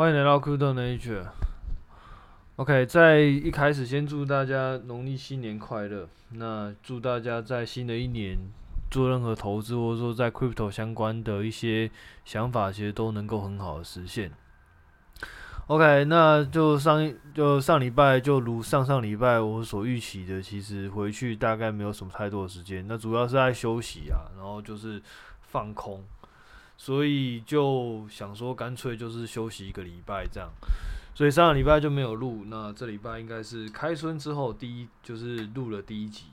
欢迎来到 Crypto Nature。OK，在一开始先祝大家农历新年快乐。那祝大家在新的一年做任何投资，或者说在 Crypto 相关的一些想法，其实都能够很好的实现。OK，那就上就上礼拜就如上上礼拜我所预期的，其实回去大概没有什么太多的时间。那主要是在休息啊，然后就是放空。所以就想说，干脆就是休息一个礼拜这样。所以上个礼拜就没有录。那这礼拜应该是开春之后第一，就是录了第一集。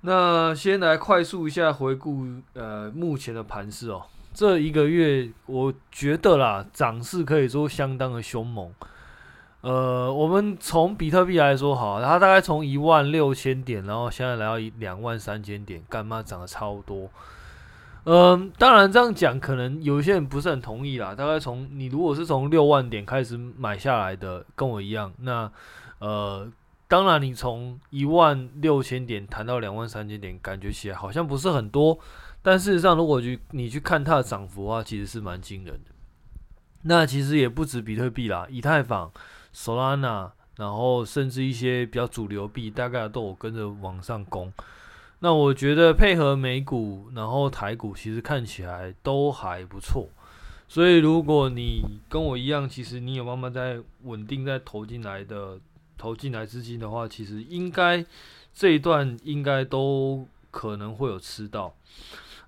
那先来快速一下回顾，呃，目前的盘势哦。这一个月，我觉得啦，涨势可以说相当的凶猛。呃，我们从比特币来说好，它大概从一万六千点，然后现在来到两万三千点，干嘛涨得超多？嗯，当然这样讲，可能有一些人不是很同意啦。大概从你如果是从六万点开始买下来的，跟我一样，那呃，当然你从一万六千点谈到两万三千点，感觉起来好像不是很多。但事实上，如果去你去看它的涨幅的话，其实是蛮惊人的。那其实也不止比特币啦，以太坊、Solana，然后甚至一些比较主流币，大概都有跟着往上攻。那我觉得配合美股，然后台股其实看起来都还不错，所以如果你跟我一样，其实你有慢慢在稳定在投进来的投进来资金的话，其实应该这一段应该都可能会有吃到。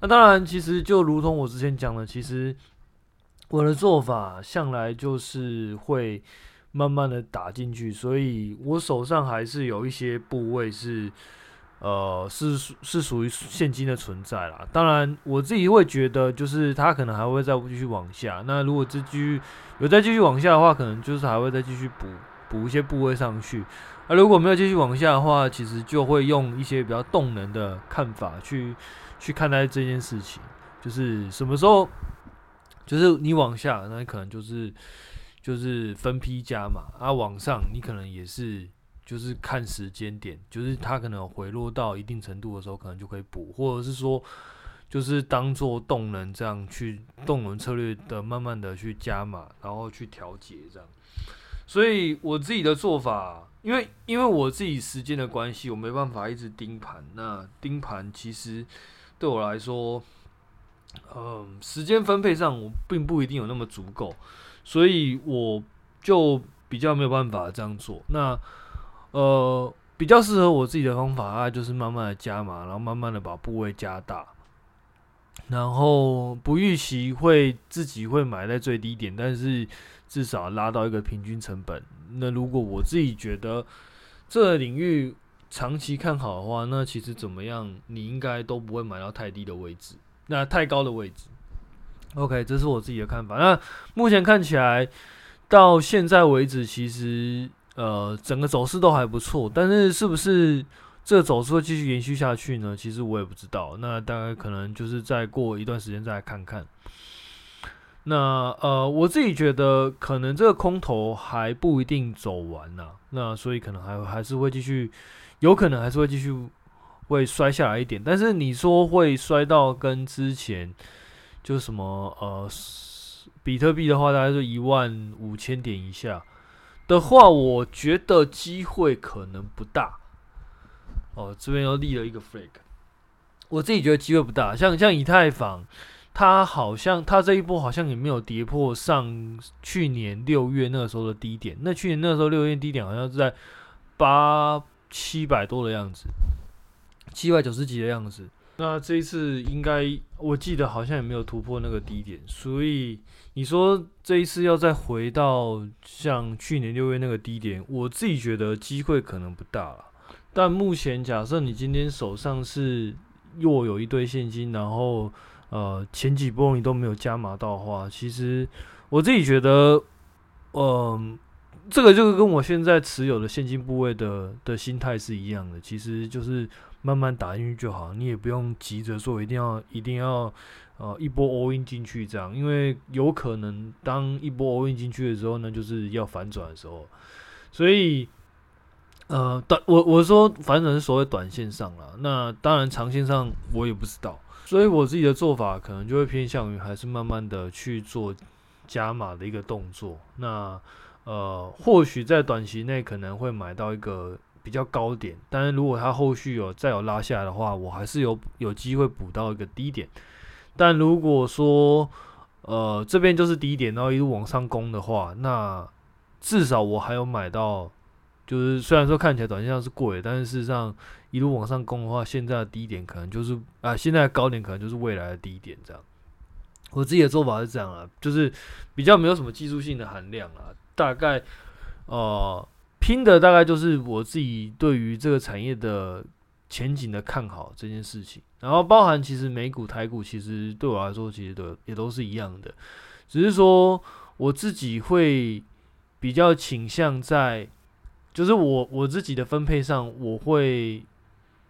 那当然，其实就如同我之前讲的，其实我的做法向来就是会慢慢的打进去，所以我手上还是有一些部位是。呃，是是属于现金的存在啦。当然，我自己会觉得，就是它可能还会再继续往下。那如果这继续有再继续往下的话，可能就是还会再继续补补一些部位上去。那如果没有继续往下的话，其实就会用一些比较动能的看法去去看待这件事情。就是什么时候，就是你往下，那可能就是就是分批加嘛。啊，往上你可能也是。就是看时间点，就是它可能回落到一定程度的时候，可能就可以补，或者是说，就是当做动能这样去动能策略的，慢慢的去加码，然后去调节这样。所以我自己的做法，因为因为我自己时间的关系，我没办法一直盯盘。那盯盘其实对我来说，嗯，时间分配上我并不一定有那么足够，所以我就比较没有办法这样做。那呃，比较适合我自己的方法啊，就是慢慢的加码，然后慢慢的把部位加大，然后不预期会自己会买在最低点，但是至少拉到一个平均成本。那如果我自己觉得这个领域长期看好的话，那其实怎么样，你应该都不会买到太低的位置，那太高的位置。OK，这是我自己的看法。那目前看起来到现在为止，其实。呃，整个走势都还不错，但是是不是这个走势会继续延续下去呢？其实我也不知道。那大概可能就是再过一段时间再来看看。那呃，我自己觉得可能这个空头还不一定走完呢。那所以可能还还是会继续，有可能还是会继续会摔下来一点。但是你说会摔到跟之前就什么呃，比特币的话，大概是一万五千点以下。的话，我觉得机会可能不大。哦，这边又立了一个 flag。我自己觉得机会不大。像像以太坊，它好像它这一波好像也没有跌破上去年六月那个时候的低点。那去年那个时候六月低点好像是在八七百多的样子，七百九十几的样子。那这一次应该我记得好像也没有突破那个低点，所以。你说这一次要再回到像去年六月那个低点，我自己觉得机会可能不大了。但目前假设你今天手上是又有一堆现金，然后呃前几波你都没有加码到的话，其实我自己觉得，嗯、这个就是跟我现在持有的现金部位的的心态是一样的，其实就是慢慢打进去就好，你也不用急着说一定要一定要。呃，一波 all in 进去这样，因为有可能当一波 all in 进去的时候呢，就是要反转的时候，所以呃，短我我说反转是所谓短线上了，那当然长线上我也不知道，所以我自己的做法可能就会偏向于还是慢慢的去做加码的一个动作。那呃，或许在短期内可能会买到一个比较高点，但是如果它后续有再有拉下来的话，我还是有有机会补到一个低点。但如果说呃这边就是低点，然后一路往上攻的话，那至少我还有买到。就是虽然说看起来短线上是贵，但是事实上一路往上攻的话，现在的低点可能就是啊，现在的高点可能就是未来的低点这样。我自己的做法是这样啊，就是比较没有什么技术性的含量啊，大概呃拼的大概就是我自己对于这个产业的前景的看好这件事情，然后包含其实美股、台股其实对我来说其实都也都是一样的，只是说我自己会比较倾向在。就是我我自己的分配上，我会，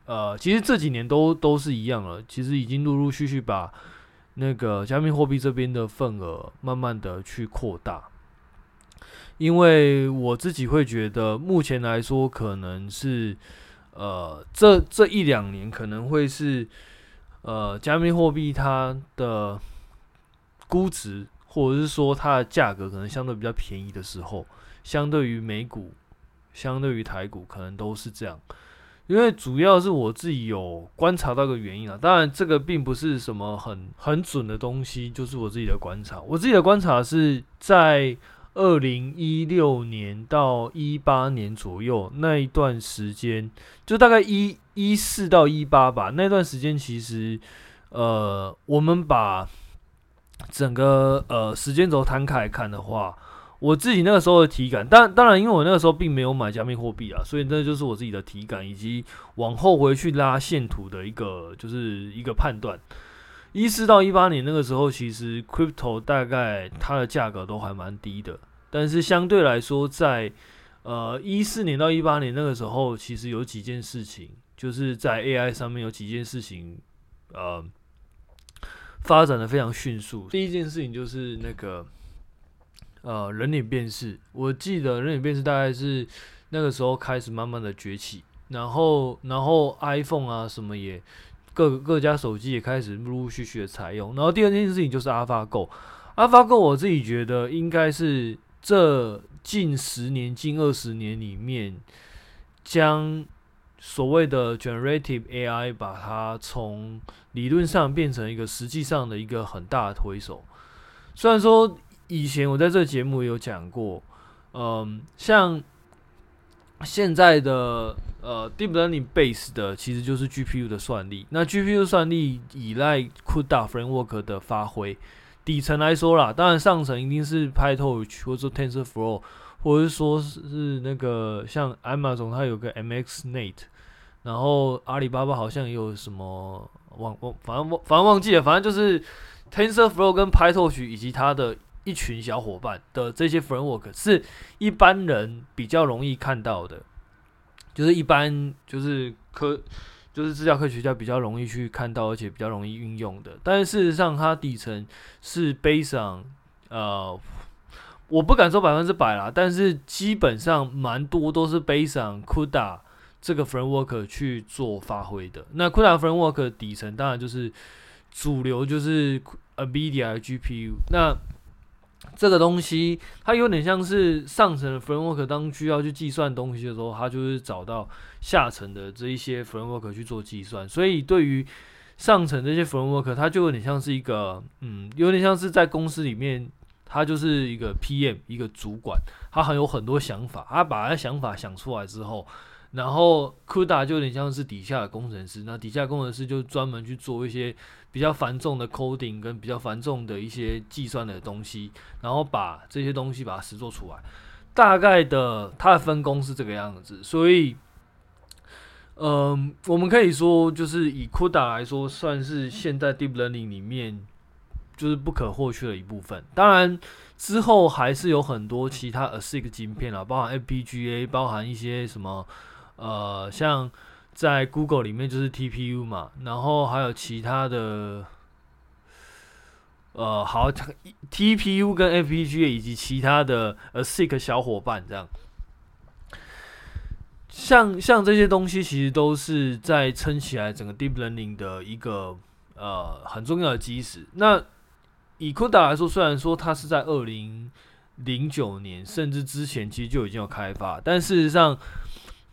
呃，其实这几年都都是一样了。其实已经陆陆续续把那个加密货币这边的份额慢慢的去扩大，因为我自己会觉得，目前来说可能是，呃，这这一两年可能会是，呃，加密货币它的估值或者是说它的价格可能相对比较便宜的时候，相对于美股。相对于台股，可能都是这样，因为主要是我自己有观察到个原因啊。当然，这个并不是什么很很准的东西，就是我自己的观察。我自己的观察是在二零一六年到一八年左右那一段时间，就大概一一四到一八吧。那段时间其实，呃，我们把整个呃时间轴摊开来看的话。我自己那个时候的体感，当当然，因为我那个时候并没有买加密货币啊，所以那就是我自己的体感，以及往后回去拉线图的一个就是一个判断。一四到一八年那个时候，其实 crypto 大概它的价格都还蛮低的，但是相对来说在，呃一四年到一八年那个时候，其实有几件事情，就是在 AI 上面有几件事情，呃，发展的非常迅速。第一件事情就是那个。呃，人脸辨识，我记得人脸辨识大概是那个时候开始慢慢的崛起，然后，然后 iPhone 啊什么也各各家手机也开始陆陆续续的采用。然后第二件事情就是 AlphaGo，AlphaGo 我自己觉得应该是这近十年、近二十年里面，将所谓的 Generative AI 把它从理论上变成一个实际上的一个很大的推手，虽然说。以前我在这节目有讲过，嗯，像现在的呃 deep learning base 的其实就是 GPU 的算力。那 GPU 算力依赖 CUDA framework 的发挥。底层来说啦，当然上层一定是 PyTorch 或者说 TensorFlow，或者是说是那个像 Amazon 它有个 MXNet，然后阿里巴巴好像也有什么忘忘，反正忘反正忘记了，反正就是 TensorFlow 跟 PyTorch 以及它的。一群小伙伴的这些 framework 是一般人比较容易看到的，就是一般就是科就是资料科学家比较容易去看到，而且比较容易运用的。但是事实上，它底层是 based on 呃，我不敢说百分之百啦，但是基本上蛮多都是 based on CUDA 这个 framework 去做发挥的。那 CUDA framework 底层当然就是主流，就是 NVIDIA GPU。那这个东西它有点像是上层的 framework，当需要去计算东西的时候，它就是找到下层的这一些 framework 去做计算。所以对于上层这些 framework，它就有点像是一个，嗯，有点像是在公司里面，它就是一个 PM，一个主管，他很有很多想法，他把他想法想出来之后。然后，CUDA 就有点像是底下的工程师，那底下工程师就专门去做一些比较繁重的 coding 跟比较繁重的一些计算的东西，然后把这些东西把它实做出来。大概的，它的分工是这个样子。所以，嗯，我们可以说，就是以 CUDA 来说，算是现在 Deep Learning 里面就是不可或缺的一部分。当然，之后还是有很多其他 ASIC 晶片啊，包含 FPGA，包含一些什么。呃，像在 Google 里面就是 TPU 嘛，然后还有其他的，呃，好，TPU 跟 FPGA 以及其他的呃 ASIC 小伙伴这样，像像这些东西其实都是在撑起来整个 Deep Learning 的一个呃很重要的基石。那以 CUDA 来说，虽然说它是在二零零九年甚至之前其实就已经有开发，但事实上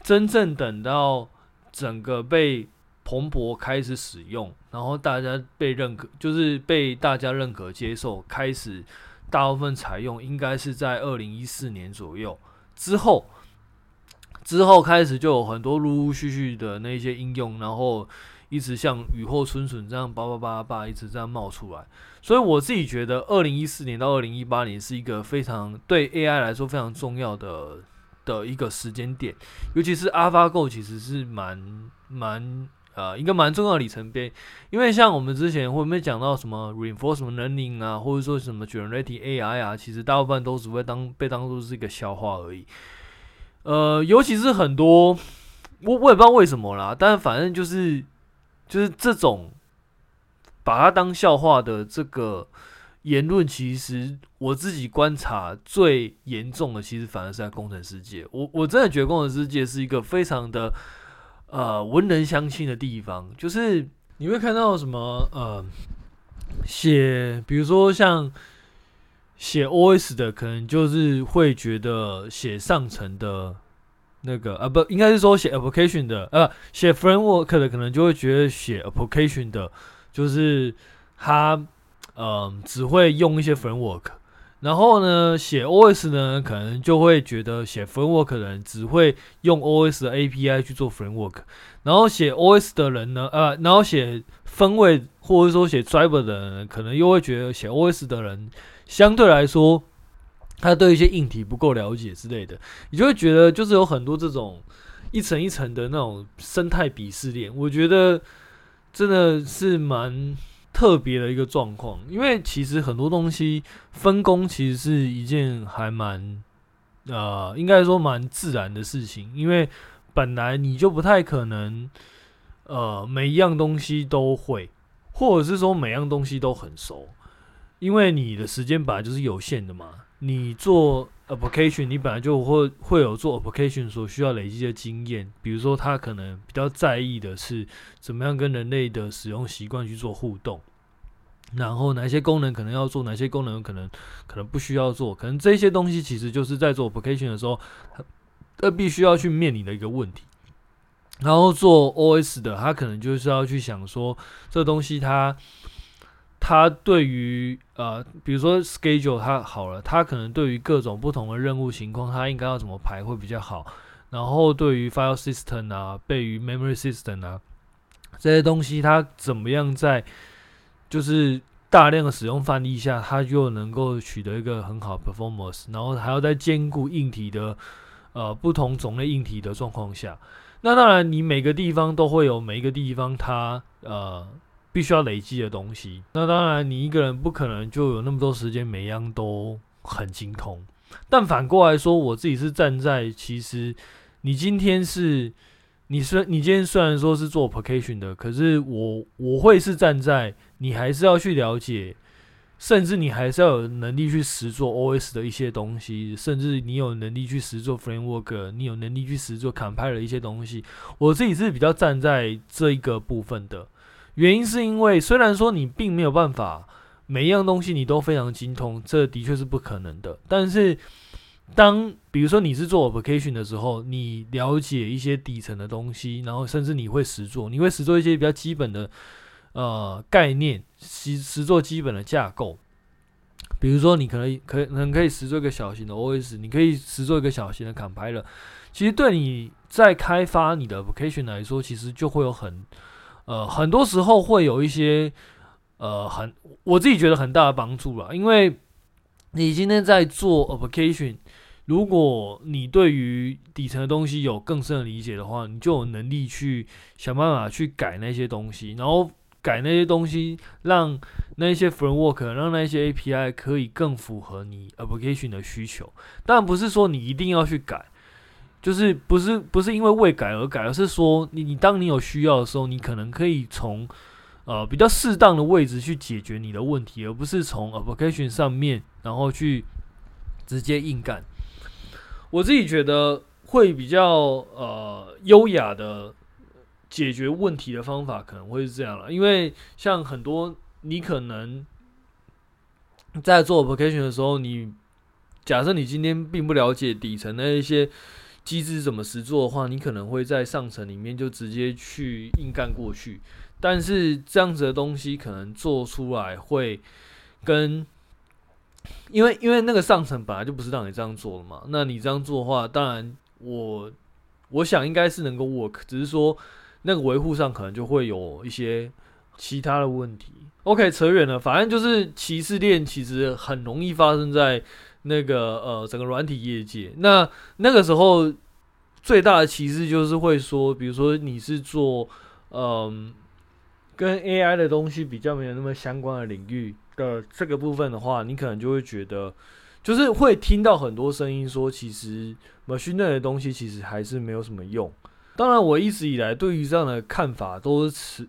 真正等到整个被蓬勃开始使用，然后大家被认可，就是被大家认可接受，开始大部分采用，应该是在二零一四年左右之后。之后开始就有很多陆陆续续的那些应用，然后一直像雨后春笋这样叭叭叭叭一直这样冒出来。所以我自己觉得，二零一四年到二零一八年是一个非常对 AI 来说非常重要的的一个时间点，尤其是 AlphaGo 其实是蛮蛮呃一个蛮重要的里程碑。因为像我们之前会不会讲到什么 Reinforcement Learning 啊，或者说什么 Generative AI 啊，其实大部分都只会当被当做是一个笑话而已。呃，尤其是很多，我我也不知道为什么啦，但反正就是就是这种把它当笑话的这个言论，其实我自己观察最严重的，其实反而是在工程世界。我我真的觉得工程世界是一个非常的呃文人相亲的地方，就是你会看到什么呃写，比如说像。写 OS 的可能就是会觉得写上层的那个啊，不应该是说写 application 的呃，写 framework 的可能就会觉得写 application 的，就是他嗯、只会用一些 framework，然后呢写 OS 呢可能就会觉得写 framework 的人只会用 OS 的 API 去做 framework，然后写 OS 的人呢呃，然后写分位或者说写 driver 的人可能又会觉得写 OS 的人。相对来说，他对一些硬体不够了解之类的，你就会觉得就是有很多这种一层一层的那种生态鄙视链。我觉得真的是蛮特别的一个状况，因为其实很多东西分工其实是一件还蛮呃，应该说蛮自然的事情，因为本来你就不太可能呃每一样东西都会，或者是说每样东西都很熟。因为你的时间本来就是有限的嘛，你做 application，你本来就会会有做 application 所需要累积的经验。比如说，他可能比较在意的是怎么样跟人类的使用习惯去做互动，然后哪些功能可能要做，哪些功能可能可能不需要做，可能这些东西其实就是在做 application 的时候，他必须要去面临的一个问题。然后做 OS 的，他可能就是要去想说，这东西它。他对于呃，比如说 schedule，他好了，他可能对于各种不同的任务情况，他应该要怎么排会比较好。然后对于 file system 啊，对于 memory system 啊，这些东西，它怎么样在就是大量的使用范例下，它就能够取得一个很好的 performance。然后还要在兼顾硬体的呃不同种类硬体的状况下，那当然你每个地方都会有每一个地方它呃。必须要累积的东西，那当然你一个人不可能就有那么多时间，每样都很精通。但反过来说，我自己是站在其实你今天是你虽你今天虽然说是做 application 的，可是我我会是站在你还是要去了解，甚至你还是要有能力去实做 OS 的一些东西，甚至你有能力去实做 framework，你有能力去实做 compiler 的一些东西。我自己是比较站在这一个部分的。原因是因为，虽然说你并没有办法每一样东西你都非常精通，这的确是不可能的。但是，当比如说你是做 application 的时候，你了解一些底层的东西，然后甚至你会实做，你会实做一些比较基本的呃概念，实实做基本的架构。比如说，你可能可能可以实做一个小型的 OS，你可以实做一个小型的 compiler。其实对你在开发你的 application 来说，其实就会有很呃，很多时候会有一些呃，很我自己觉得很大的帮助了，因为你今天在做 application，如果你对于底层的东西有更深的理解的话，你就有能力去想办法去改那些东西，然后改那些东西，让那些 framework，让那些 API 可以更符合你 application 的需求。当然不是说你一定要去改。就是不是不是因为为改而改，而是说你你当你有需要的时候，你可能可以从呃比较适当的位置去解决你的问题，而不是从 application 上面然后去直接硬干。我自己觉得会比较呃优雅的解决问题的方法可能会是这样了，因为像很多你可能在做 application 的时候，你假设你今天并不了解底层的一些机制怎么实做的话，你可能会在上层里面就直接去硬干过去。但是这样子的东西可能做出来会跟，因为因为那个上层本来就不是让你这样做的嘛，那你这样做的话，当然我我想应该是能够 work，只是说那个维护上可能就会有一些其他的问题。OK，扯远了，反正就是歧视链其实很容易发生在那个呃整个软体业界。那那个时候最大的歧视就是会说，比如说你是做嗯。呃跟 AI 的东西比较没有那么相关的领域的这个部分的话，你可能就会觉得，就是会听到很多声音说，其实 machine 的东西其实还是没有什么用。当然，我一直以来对于这样的看法都是持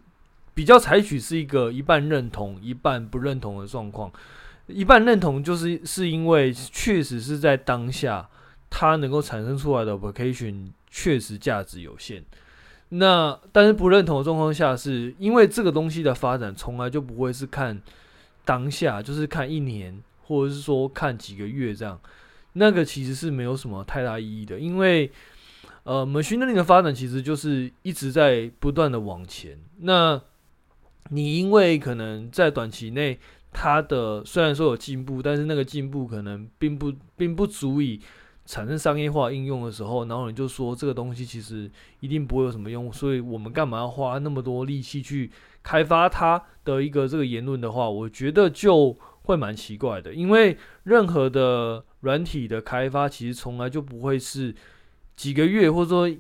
比较采取是一个一半认同、一半不认同的状况。一半认同就是是因为确实是在当下它能够产生出来的 application 确实价值有限。那但是不认同的状况下，是因为这个东西的发展从来就不会是看当下，就是看一年，或者是说看几个月这样，那个其实是没有什么太大意义的，因为呃，machine learning 的发展其实就是一直在不断的往前。那你因为可能在短期内，它的虽然说有进步，但是那个进步可能并不并不足以。产生商业化应用的时候，然后你就说这个东西其实一定不会有什么用，所以我们干嘛要花那么多力气去开发它的一个这个言论的话，我觉得就会蛮奇怪的。因为任何的软体的开发，其实从来就不会是几个月或者说一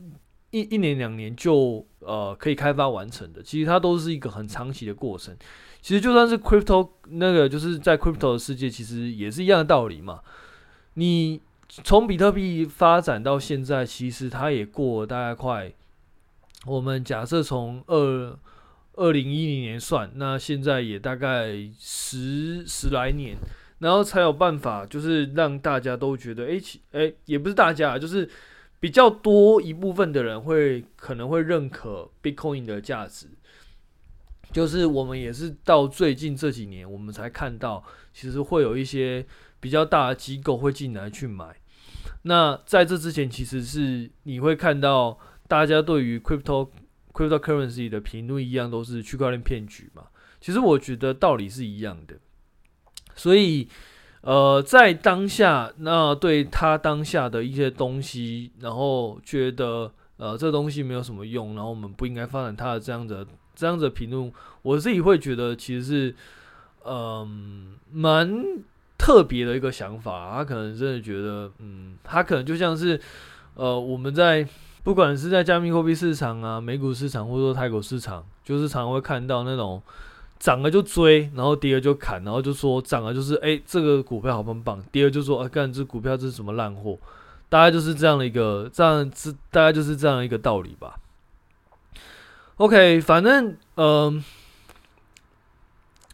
一年两年就呃可以开发完成的，其实它都是一个很长期的过程。其实就算是 crypto 那个就是在 crypto 的世界，其实也是一样的道理嘛，你。从比特币发展到现在，其实它也过了大概快，我们假设从二二零一零年算，那现在也大概十十来年，然后才有办法，就是让大家都觉得，哎，其哎也不是大家，就是比较多一部分的人会可能会认可 Bitcoin 的价值，就是我们也是到最近这几年，我们才看到，其实会有一些比较大的机构会进来去买。那在这之前，其实是你会看到大家对于 crypto cryptocurrency 的评论一样，都是区块链骗局嘛。其实我觉得道理是一样的。所以，呃，在当下，那对他当下的一些东西，然后觉得呃这东西没有什么用，然后我们不应该发展它的这样的这样的评论，我自己会觉得其实是嗯蛮。特别的一个想法，他可能真的觉得，嗯，他可能就像是，呃，我们在不管是在加密货币市场啊、美股市场，或者说泰国市场，就是常会看到那种涨了就追，然后跌了就砍，然后就说涨了就是，哎，这个股票好棒棒，跌了就说，啊，干这股票这是什么烂货，大概就是这样的一个，这样子大概就是这样一个道理吧。OK，反正，嗯、呃。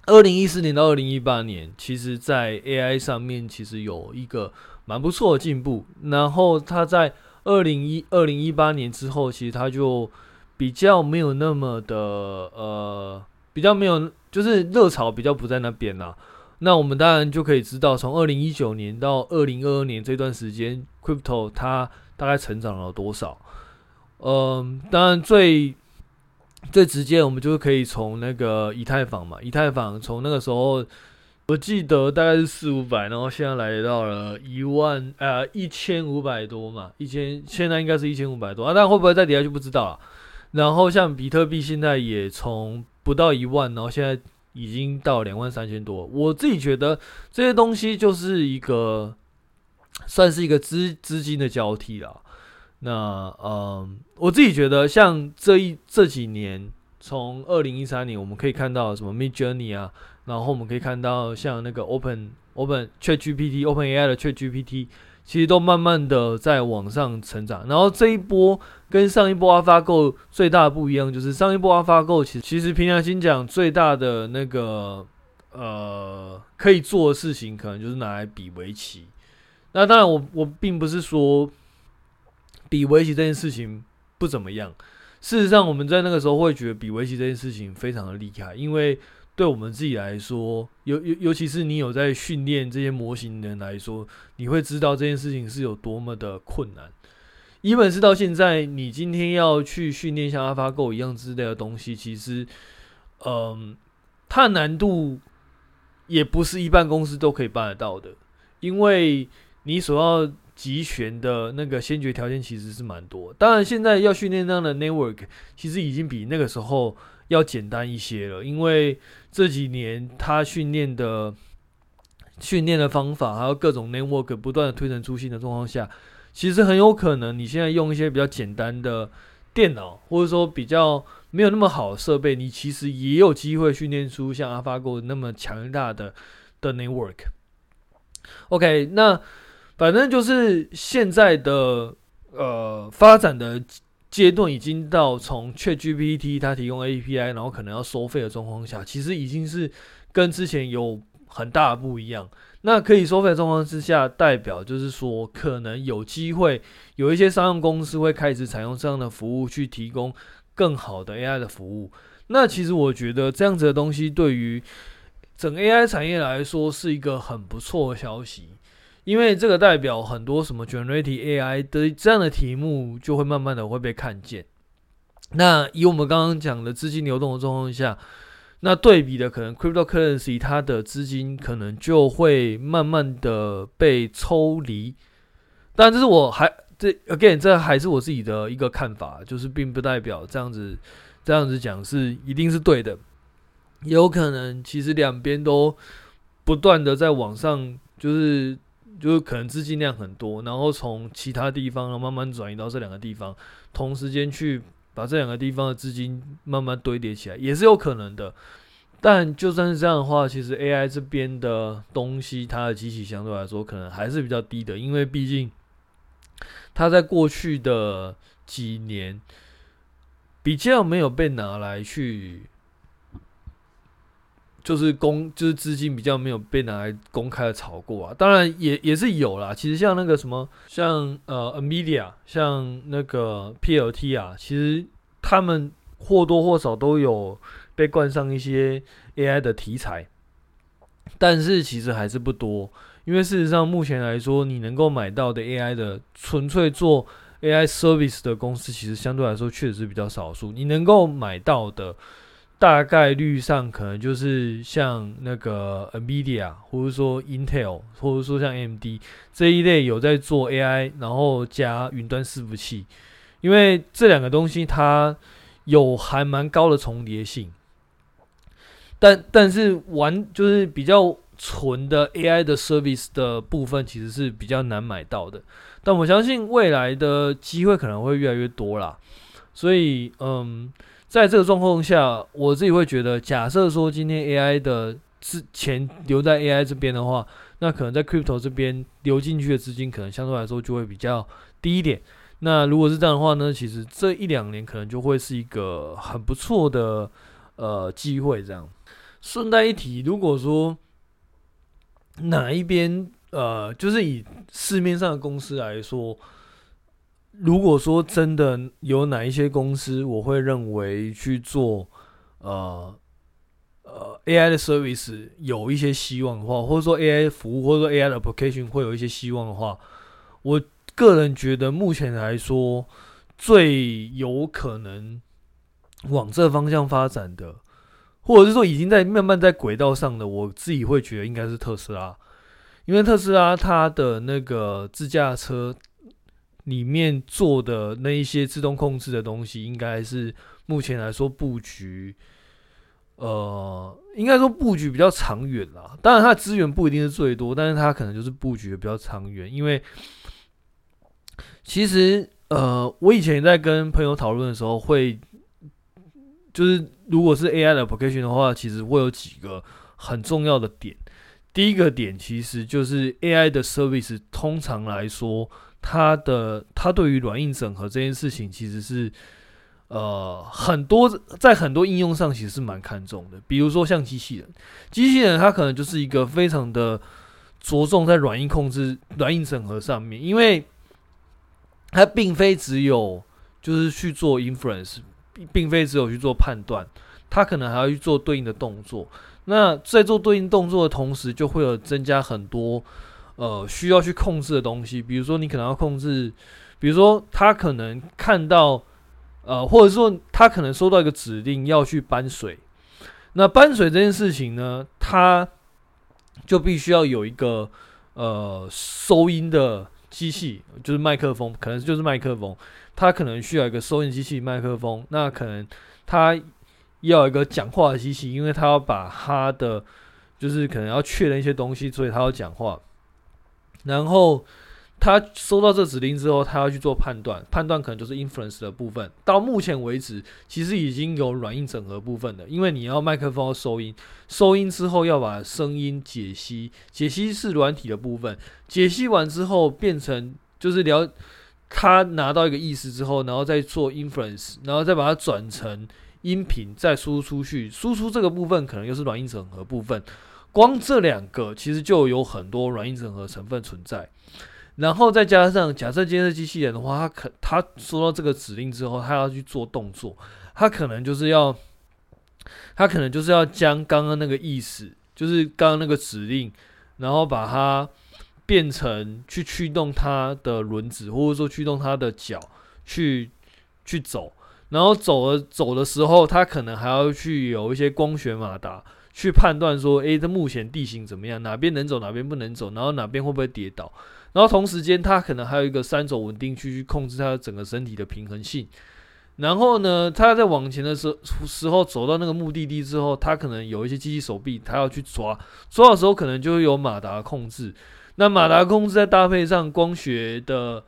二零一四年到二零一八年，其实，在 AI 上面其实有一个蛮不错的进步。然后，它在二零一二零一八年之后，其实它就比较没有那么的呃，比较没有，就是热潮比较不在那边啦。那我们当然就可以知道，从二零一九年到二零二二年这段时间，Crypto 它大概成长了多少？嗯、当然最。最直接，我们就可以从那个以太坊嘛，以太坊从那个时候，我记得大概是四五百，然后现在来到了一万，呃，一千五百多嘛，一千，现在应该是一千五百多啊，但会不会再跌下就不知道了。然后像比特币现在也从不到一万，然后现在已经到两万三千多。我自己觉得这些东西就是一个，算是一个资资金的交替了。那嗯，我自己觉得，像这一这几年，从二零一三年，我们可以看到什么 Midjourney 啊，然后我们可以看到像那个 Open Open ChatGPT Open AI 的 ChatGPT，其实都慢慢的在往上成长。然后这一波跟上一波 AlphaGo 最大的不一样，就是上一波 AlphaGo 其实其实平常心讲，最大的那个呃可以做的事情，可能就是拿来比围棋。那当然，我我并不是说。比围棋这件事情不怎么样。事实上，我们在那个时候会觉得比围棋这件事情非常的厉害，因为对我们自己来说，尤尤尤其是你有在训练这些模型的人来说，你会知道这件事情是有多么的困难。一本是到现在，你今天要去训练像 AlphaGo 一样之类的东西，其实，嗯，它的难度也不是一般公司都可以办得到的，因为你所要集权的那个先决条件其实是蛮多。当然，现在要训练那样的 network，其实已经比那个时候要简单一些了，因为这几年他训练的训练的方法，还有各种 network 不断的推陈出新的状况下，其实很有可能你现在用一些比较简单的电脑，或者说比较没有那么好的设备，你其实也有机会训练出像 AlphaGo 那么强大的的 network。OK，那反正就是现在的呃发展的。阶段已经到从 ChatGPT 它提供 API，然后可能要收费的状况下，其实已经是跟之前有很大不一样。那可以收费的状况之下，代表就是说，可能有机会有一些商用公司会开始采用这样的服务去提供更好的 AI 的服务。那其实我觉得这样子的东西对于整个 AI 产业来说是一个很不错的消息。因为这个代表很多什么 generative AI 的这样的题目就会慢慢的会被看见。那以我们刚刚讲的资金流动的状况下，那对比的可能 cryptocurrency 它的资金可能就会慢慢的被抽离。当然，这是我还这 again 这还是我自己的一个看法，就是并不代表这样子这样子讲是一定是对的。有可能其实两边都不断的在往上，就是。就是可能资金量很多，然后从其他地方慢慢转移到这两个地方，同时间去把这两个地方的资金慢慢堆叠起来，也是有可能的。但就算是这样的话，其实 AI 这边的东西，它的机器相对来说可能还是比较低的，因为毕竟它在过去的几年比较没有被拿来去。就是公，就是资金比较没有被拿来公开的炒过啊，当然也也是有啦。其实像那个什么，像呃 a m e d i a 像那个 PLT 啊，其实他们或多或少都有被冠上一些 AI 的题材，但是其实还是不多。因为事实上，目前来说，你能够买到的 AI 的纯粹做 AI service 的公司，其实相对来说确实是比较少数。你能够买到的。大概率上可能就是像那个 NVIDIA，或者说 Intel，或者说像 AMD 这一类有在做 AI，然后加云端伺服器，因为这两个东西它有还蛮高的重叠性，但但是玩就是比较纯的 AI 的 service 的部分其实是比较难买到的，但我相信未来的机会可能会越来越多啦，所以嗯。在这个状况下，我自己会觉得，假设说今天 AI 的资钱留在 AI 这边的话，那可能在 Crypto 这边流进去的资金，可能相对来说就会比较低一点。那如果是这样的话呢，其实这一两年可能就会是一个很不错的呃机会。这样，顺带一提，如果说哪一边呃，就是以市面上的公司来说。如果说真的有哪一些公司，我会认为去做呃呃 AI 的 service 有一些希望的话，或者说 AI 服务，或者说 AI 的 application 会有一些希望的话，我个人觉得目前来说最有可能往这方向发展的，或者是说已经在慢慢在轨道上的，我自己会觉得应该是特斯拉，因为特斯拉它的那个自驾车。里面做的那一些自动控制的东西，应该是目前来说布局，呃，应该说布局比较长远啦。当然，它的资源不一定是最多，但是它可能就是布局的比较长远。因为其实，呃，我以前在跟朋友讨论的时候，会就是如果是 AI 的 application 的话，其实会有几个很重要的点。第一个点其实就是 AI 的 service，通常来说。它的它对于软硬整合这件事情，其实是呃很多在很多应用上其实是蛮看重的。比如说像机器人，机器人它可能就是一个非常的着重在软硬控制、软硬整合上面，因为它并非只有就是去做 inference，并非只有去做判断，它可能还要去做对应的动作。那在做对应动作的同时，就会有增加很多呃需要去控制的东西，比如说你可能要控制，比如说他可能看到呃，或者说他可能收到一个指令要去搬水。那搬水这件事情呢，它就必须要有一个呃收音的机器，就是麦克风，可能就是麦克风，它可能需要一个收音机器麦克风，那可能他要一个讲话的机器，因为他要把他的就是可能要确认一些东西，所以他要讲话，然后。他收到这指令之后，他要去做判断，判断可能就是 inference 的部分。到目前为止，其实已经有软硬整合部分的，因为你要麦克风收音，收音之后要把声音解析，解析是软体的部分，解析完之后变成就是聊，他拿到一个意思之后，然后再做 inference，然后再把它转成音频，再输出去，输出这个部分可能又是软硬整合部分。光这两个其实就有很多软硬整合成分存在。然后再加上，假设今天是机器人的话，他可他收到这个指令之后，他要去做动作，他可能就是要，他可能就是要将刚刚那个意思，就是刚刚那个指令，然后把它变成去驱动它的轮子，或者说驱动它的脚去去走，然后走了走的时候，他可能还要去有一些光学马达去判断说，诶，这目前地形怎么样，哪边能走，哪边不能走，然后哪边会不会跌倒。然后同时间，它可能还有一个三轴稳定区去控制它的整个身体的平衡性。然后呢，它在往前的时候时候走到那个目的地之后，它可能有一些机器手臂，它要去抓，抓的时候可能就会有马达控制。那马达控制再搭配上光学的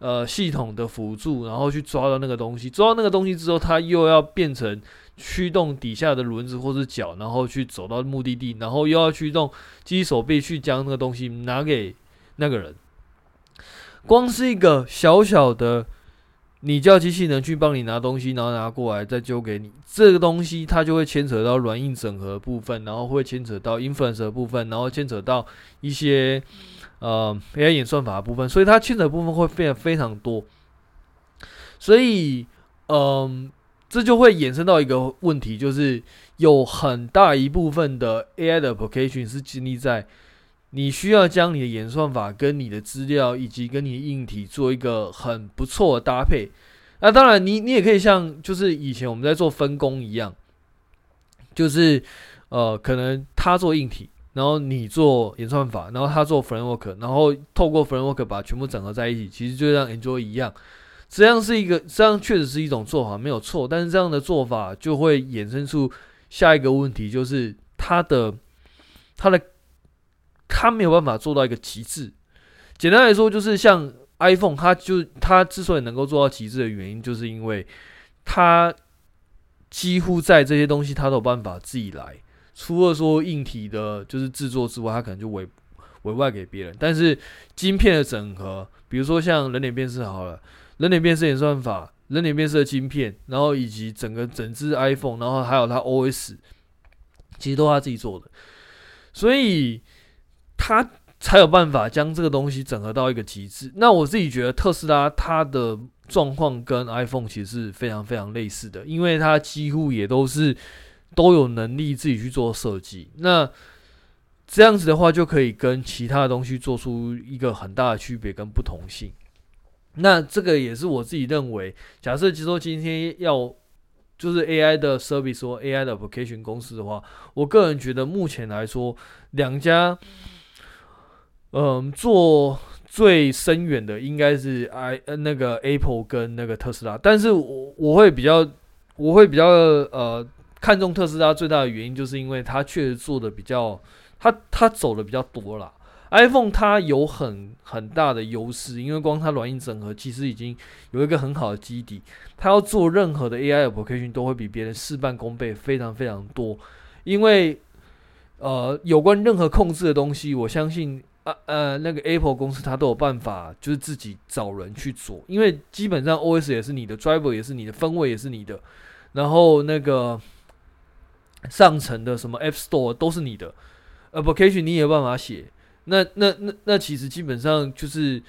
呃系统的辅助，然后去抓到那个东西，抓到那个东西之后，它又要变成驱动底下的轮子或是脚，然后去走到目的地，然后又要驱动机手臂去将那个东西拿给那个人。光是一个小小的，你叫机器人去帮你拿东西，然后拿过来再丢给你，这个东西它就会牵扯到软硬整合部分，然后会牵扯到 inference 部分，然后牵扯到一些呃 AI 演算法的部分，所以它牵扯部分会变得非常多。所以，嗯、这就会衍生到一个问题，就是有很大一部分的 AI 的 application 是建立在。你需要将你的演算法跟你的资料以及跟你的硬体做一个很不错的搭配。那当然你，你也可以像就是以前我们在做分工一样，就是呃，可能他做硬体，然后你做演算法，然后他做 framework，然后透过 framework 把全部整合在一起，其实就像 Android 一样。这样是一个，这样确实是一种做法，没有错。但是这样的做法就会衍生出下一个问题，就是它的它的。它没有办法做到一个极致。简单来说，就是像 iPhone，它就它之所以能够做到极致的原因，就是因为它几乎在这些东西它都有办法自己来，除了说硬体的就是制作之外，它可能就委委外给别人。但是晶片的整合，比如说像人脸辨识好了，人脸辨识演算法、人脸辨识的晶片，然后以及整个整支 iPhone，然后还有它 OS，其实都是他自己做的，所以。他才有办法将这个东西整合到一个极致。那我自己觉得特斯拉它的状况跟 iPhone 其实是非常非常类似的，因为它几乎也都是都有能力自己去做设计。那这样子的话，就可以跟其他的东西做出一个很大的区别跟不同性。那这个也是我自己认为，假设就说今天要就是 AI 的 service 或 AI 的 application 公司的话，我个人觉得目前来说两家。嗯，做最深远的应该是 i 那个 Apple 跟那个特斯拉，但是我我会比较我会比较呃看重特斯拉最大的原因，就是因为它确实做的比较，它它走的比较多啦。iPhone 它有很很大的优势，因为光它软硬整合其实已经有一个很好的基底，它要做任何的 AI application 都会比别人事半功倍，非常非常多。因为呃有关任何控制的东西，我相信。啊呃，那个 Apple 公司它都有办法，就是自己找人去做，因为基本上 OS 也是你的，Driver 也是你的，分位也是你的，然后那个上层的什么 App Store 都是你的，Application 你也有办法写。那那那那其实基本上就是，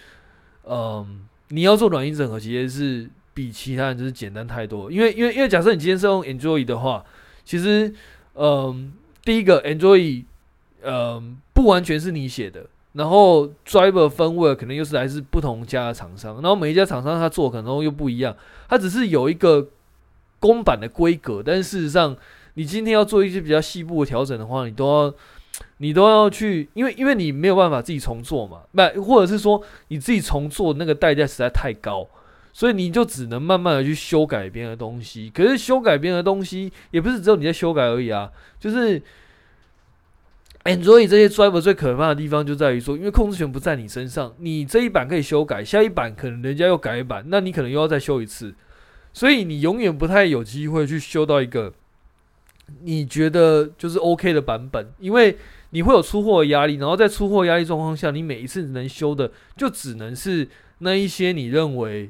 嗯、你要做软硬整合，其实是比其他人就是简单太多。因为因为因为假设你今天是用 Android 的话，其实，嗯、第一个 Android，嗯、不完全是你写的，然后 Driver firmware 可能又是来自不同家的厂商，然后每一家厂商他做可能又不一样，它只是有一个公版的规格，但是事实上，你今天要做一些比较细部的调整的话，你都要。你都要去，因为因为你没有办法自己重做嘛，不，或者是说你自己重做那个代价实在太高，所以你就只能慢慢的去修改别人的东西。可是修改别人的东西也不是只有你在修改而已啊，就是 Android 这些 driver 最可怕的地方就在于说，因为控制权不在你身上，你这一版可以修改，下一版可能人家又改版，那你可能又要再修一次，所以你永远不太有机会去修到一个。你觉得就是 OK 的版本，因为你会有出货压力，然后在出货压力状况下，你每一次能修的就只能是那一些你认为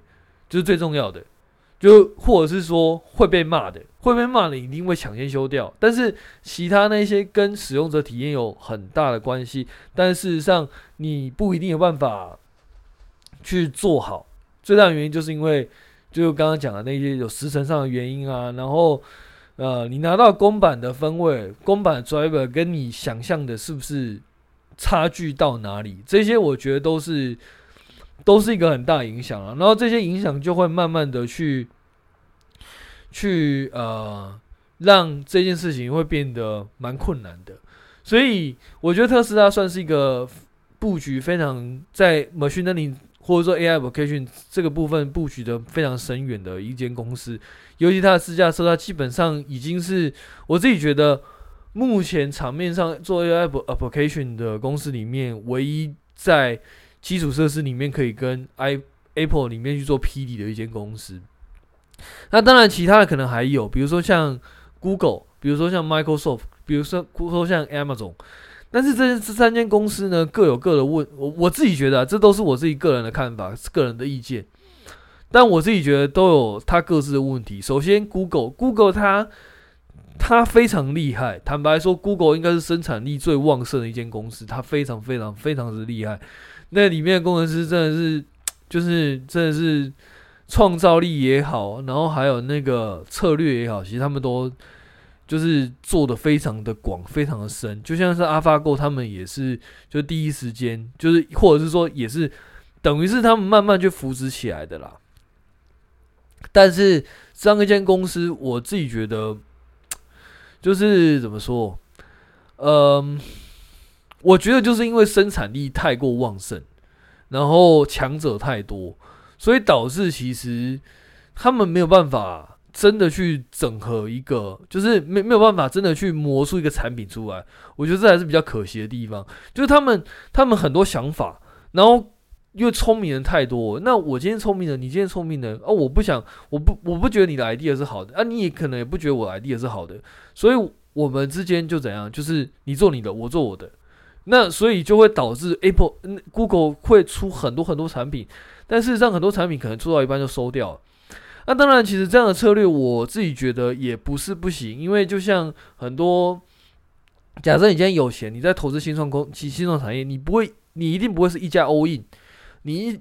就是最重要的，就或者是说会被骂的，会被骂的一定会抢先修掉。但是其他那些跟使用者体验有很大的关系，但事实上你不一定有办法去做好。最大的原因就是因为就刚刚讲的那些有时程上的原因啊，然后。呃，你拿到公版的分位，公版的 driver 跟你想象的是不是差距到哪里？这些我觉得都是都是一个很大影响啊。然后这些影响就会慢慢的去去呃，让这件事情会变得蛮困难的。所以我觉得特斯拉算是一个布局非常在 machine learning。或者说 AI application 这个部分布局的非常深远的一间公司，尤其它的市价车，它基本上已经是我自己觉得目前场面上做 AI application 的公司里面唯一在基础设施里面可以跟 i Apple 里面去做 P D 的一间公司。那当然，其他的可能还有，比如说像 Google，比如说像 Microsoft，比如说说像 Amazon。但是这这三间公司呢，各有各的问，我我自己觉得，这都是我自己个人的看法，个人的意见。但我自己觉得都有它各自的问题。首先，Google，Google 它它非常厉害。坦白说，Google 应该是生产力最旺盛的一间公司，它非常非常非常之厉害。那里面的工程师真的是，就是真的是创造力也好，然后还有那个策略也好，其实他们都。就是做的非常的广，非常的深，就像是 AlphaGo 他们也是，就第一时间，就是或者是说也是，等于是他们慢慢去扶植起来的啦。但是这样一间公司，我自己觉得，就是怎么说，嗯，我觉得就是因为生产力太过旺盛，然后强者太多，所以导致其实他们没有办法。真的去整合一个，就是没没有办法真的去磨出一个产品出来，我觉得这还是比较可惜的地方。就是他们他们很多想法，然后因为聪明人太多，那我今天聪明人，你今天聪明人，哦，我不想，我不我不觉得你的 idea 是好的，啊，你也可能也不觉得我 idea 是好的，所以我们之间就怎样，就是你做你的，我做我的，那所以就会导致 Apple、Google 会出很多很多产品，但事实上很多产品可能做到一半就收掉了。那当然，其实这样的策略我自己觉得也不是不行，因为就像很多，假设你今天有钱，你在投资新创公、新新创产业，你不会，你一定不会是一家 all in，你、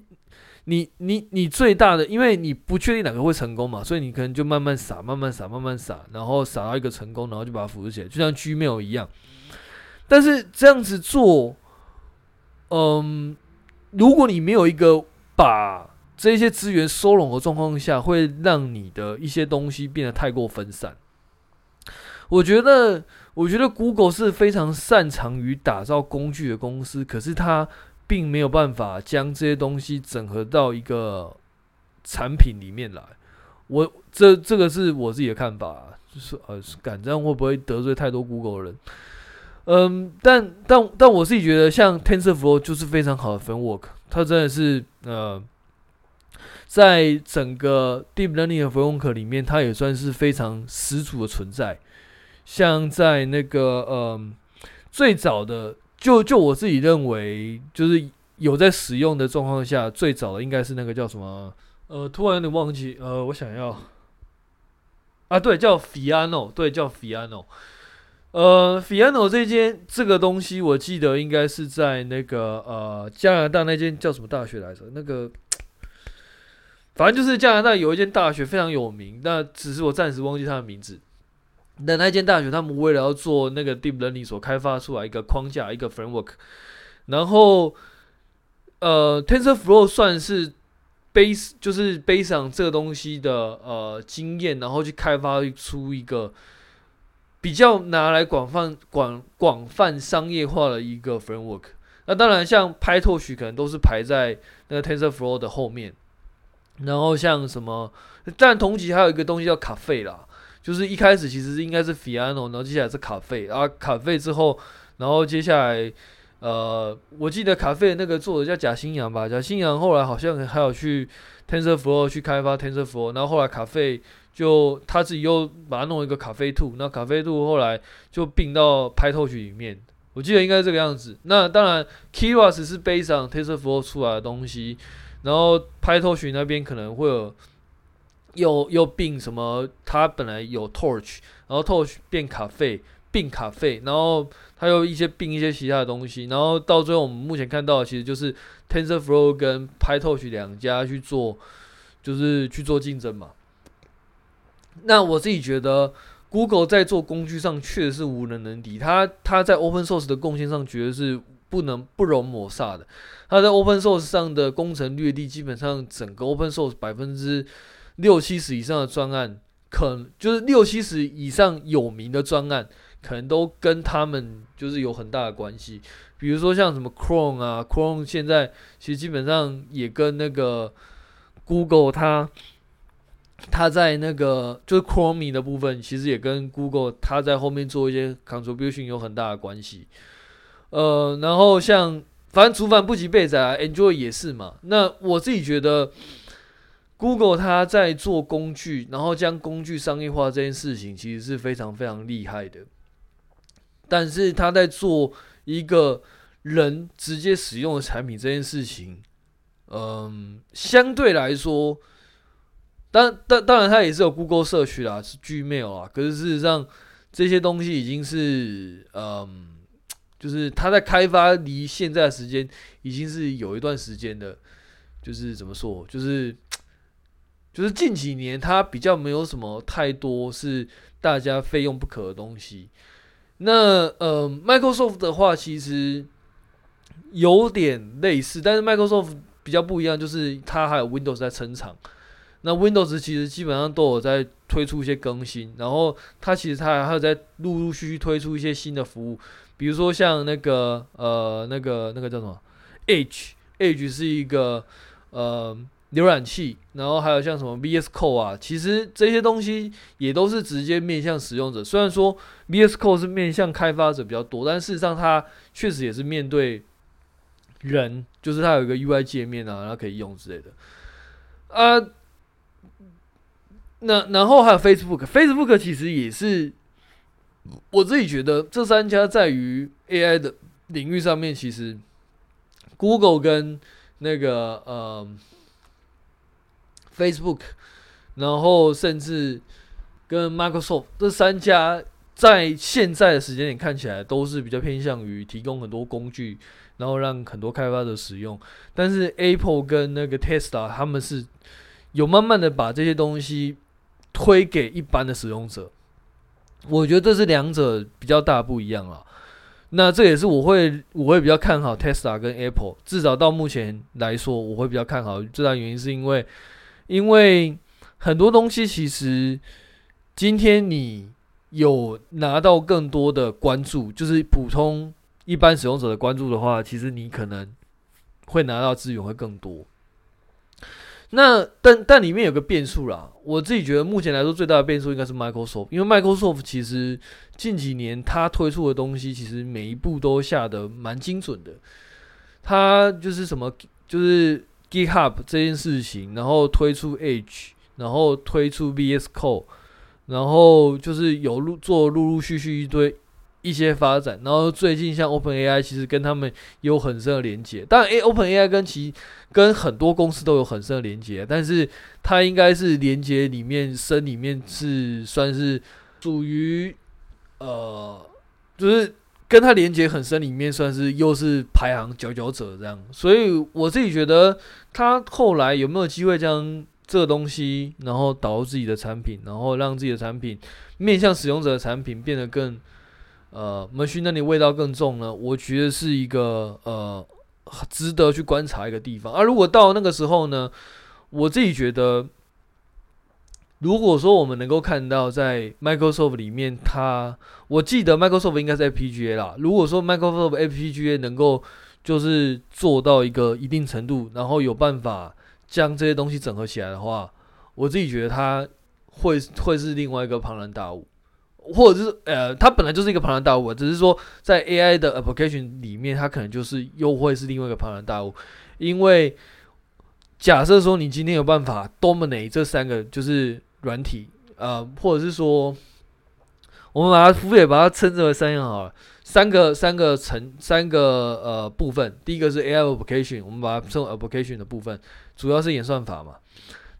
你、你、你最大的，因为你不确定哪个会成功嘛，所以你可能就慢慢撒、慢慢撒、慢慢撒，然后撒到一个成功，然后就把它扶持起来，就像 Gmail 一样。但是这样子做，嗯，如果你没有一个把这些资源收拢的状况下，会让你的一些东西变得太过分散。我觉得，我觉得 Google 是非常擅长于打造工具的公司，可是它并没有办法将这些东西整合到一个产品里面来。我这这个是我自己的看法，就是呃，敢这样会不会得罪太多 Google 人？嗯，但但但我自己觉得，像 TensorFlow 就是非常好的 framework，它真的是呃。在整个 deep learning 的 framework 里面，它也算是非常始祖的存在。像在那个嗯，最早的，就就我自己认为，就是有在使用的状况下，最早的应该是那个叫什么？呃，突然有点忘记。呃，我想要啊，对，叫 Fierno，对，叫 Fierno。呃，Fierno 这间这个东西，我记得应该是在那个呃加拿大那间叫什么大学来着？那个。反正就是加拿大有一间大学非常有名，那只是我暂时忘记它的名字。的那间大学，他们为了要做那个 deep learning 所开发出来一个框架，一个 framework，然后呃，TensorFlow 算是 base 就是 base 上这个东西的呃经验，然后去开发出一个比较拿来广泛广广泛商业化的一个 framework。那当然，像 PyTorch 可能都是排在那个 TensorFlow 的后面，然后像什么，但同级还有一个东西叫卡费啦。就是一开始其实应该是 Fiano，然后接下来是 Caffe，然后 Caffe 之后，然后接下来，呃，我记得卡费那个作者叫贾新阳吧，贾新阳后来好像还有去 TensorFlow 去开发 TensorFlow，然后后来卡费就他自己又把它弄一个卡费 Two，那卡费 Two 后来就并到 PyTorch 里面，我记得应该是这个样子。那当然，Keras 是 based on TensorFlow 出来的东西，然后 PyTorch 那边可能会有。又又并什么？它本来有 Torch，然后 Torch 变卡费并卡费然后它又一些并一些其他的东西，然后到最后我们目前看到的其实就是 TensorFlow 跟 PyTorch 两家去做，就是去做竞争嘛。那我自己觉得，Google 在做工具上确实是无人能敌，它它在 Open Source 的贡献上绝对是不能不容抹煞的。它在 Open Source 上的攻城略地，基本上整个 Open Source 百分之六七十以上的专案，可就是六七十以上有名的专案，可能都跟他们就是有很大的关系。比如说像什么 Chrome 啊，Chrome 现在其实基本上也跟那个 Google 它它在那个就是 Chrome 的部分，其实也跟 Google 它在后面做一些 contribution 有很大的关系。呃，然后像反正厨房不及备载啊，Android 也是嘛。那我自己觉得。Google 它在做工具，然后将工具商业化这件事情，其实是非常非常厉害的。但是它在做一个人直接使用的产品这件事情，嗯，相对来说，当当当然它也是有 Google 社区啦，是 Gmail 啊。可是事实上，这些东西已经是，嗯，就是它在开发离现在的时间已经是有一段时间的，就是怎么说，就是。就是近几年，它比较没有什么太多是大家非用不可的东西。那呃，Microsoft 的话其实有点类似，但是 Microsoft 比较不一样，就是它还有 Windows 在撑场。那 Windows 其实基本上都有在推出一些更新，然后它其实它还有在陆陆续续推出一些新的服务，比如说像那个呃那个那个叫什么 Edge，Edge 是一个呃。浏览器，然后还有像什么 VS Code 啊，其实这些东西也都是直接面向使用者。虽然说 VS Code 是面向开发者比较多，但事实上它确实也是面对人，就是它有一个 UI 界面啊，然后可以用之类的。啊，那然后还有 Facebook，Facebook 其实也是我自己觉得这三家在于 AI 的领域上面，其实 Google 跟那个呃。Facebook，然后甚至跟 Microsoft 这三家，在现在的时间点看起来都是比较偏向于提供很多工具，然后让很多开发者使用。但是 Apple 跟那个 Tesla 他们是有慢慢的把这些东西推给一般的使用者。我觉得这是两者比较大不一样了。那这也是我会我会比较看好 Tesla 跟 Apple，至少到目前来说，我会比较看好。最大原因是因为。因为很多东西其实，今天你有拿到更多的关注，就是普通一般使用者的关注的话，其实你可能会拿到资源会更多。那但但里面有个变数啦，我自己觉得目前来说最大的变数应该是 Microsoft，因为 Microsoft 其实近几年它推出的东西，其实每一步都下得蛮精准的。它就是什么，就是。GitHub 这件事情，然后推出 Edge，然后推出 VS Code，然后就是有陆做陆陆续续一堆一些发展，然后最近像 OpenAI 其实跟他们有很深的连接，当然，A OpenAI 跟其跟很多公司都有很深的连接，但是它应该是连接里面深里面是算是属于呃就是。跟它连接很深，里面算是又是排行佼佼者这样，所以我自己觉得它后来有没有机会将这东西，然后导入自己的产品，然后让自己的产品面向使用者的产品变得更呃 machinery 味道更重呢？我觉得是一个呃值得去观察一个地方。而、如果到那个时候呢，我自己觉得，如果说我们能够看到在 Microsoft 里面，它我记得 Microsoft 应该是 FPGA 啦。如果说 Microsoft FPGA 能够就是做到一个一定程度，然后有办法。将这些东西整合起来的话，我自己觉得它会会是另外一个庞然大物，或者是呃，它本来就是一个庞然大物，只是说在 AI 的 application 里面，它可能就是又会是另外一个庞然大物。因为假设说你今天有办法 dominate 这三个就是软体，呃，或者是说我们把它副业把它称之为三样好了，三个三个层三个呃部分，第一个是 AI application，我们把它称为 application 的部分。主要是演算法嘛，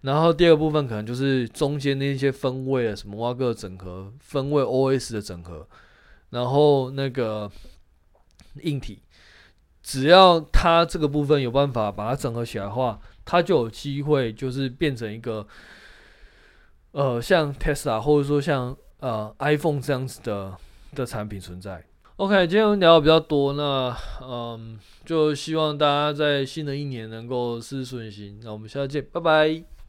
然后第二个部分可能就是中间那些分位啊，什么挖个整合、分位 OS 的整合，然后那个硬体，只要它这个部分有办法把它整合起来的话，它就有机会就是变成一个呃像 Tesla 或者说像呃 iPhone 这样子的的产品存在。OK，今天我们聊的比较多，那嗯，就希望大家在新的一年能够事事顺心。那我们下次见，拜拜。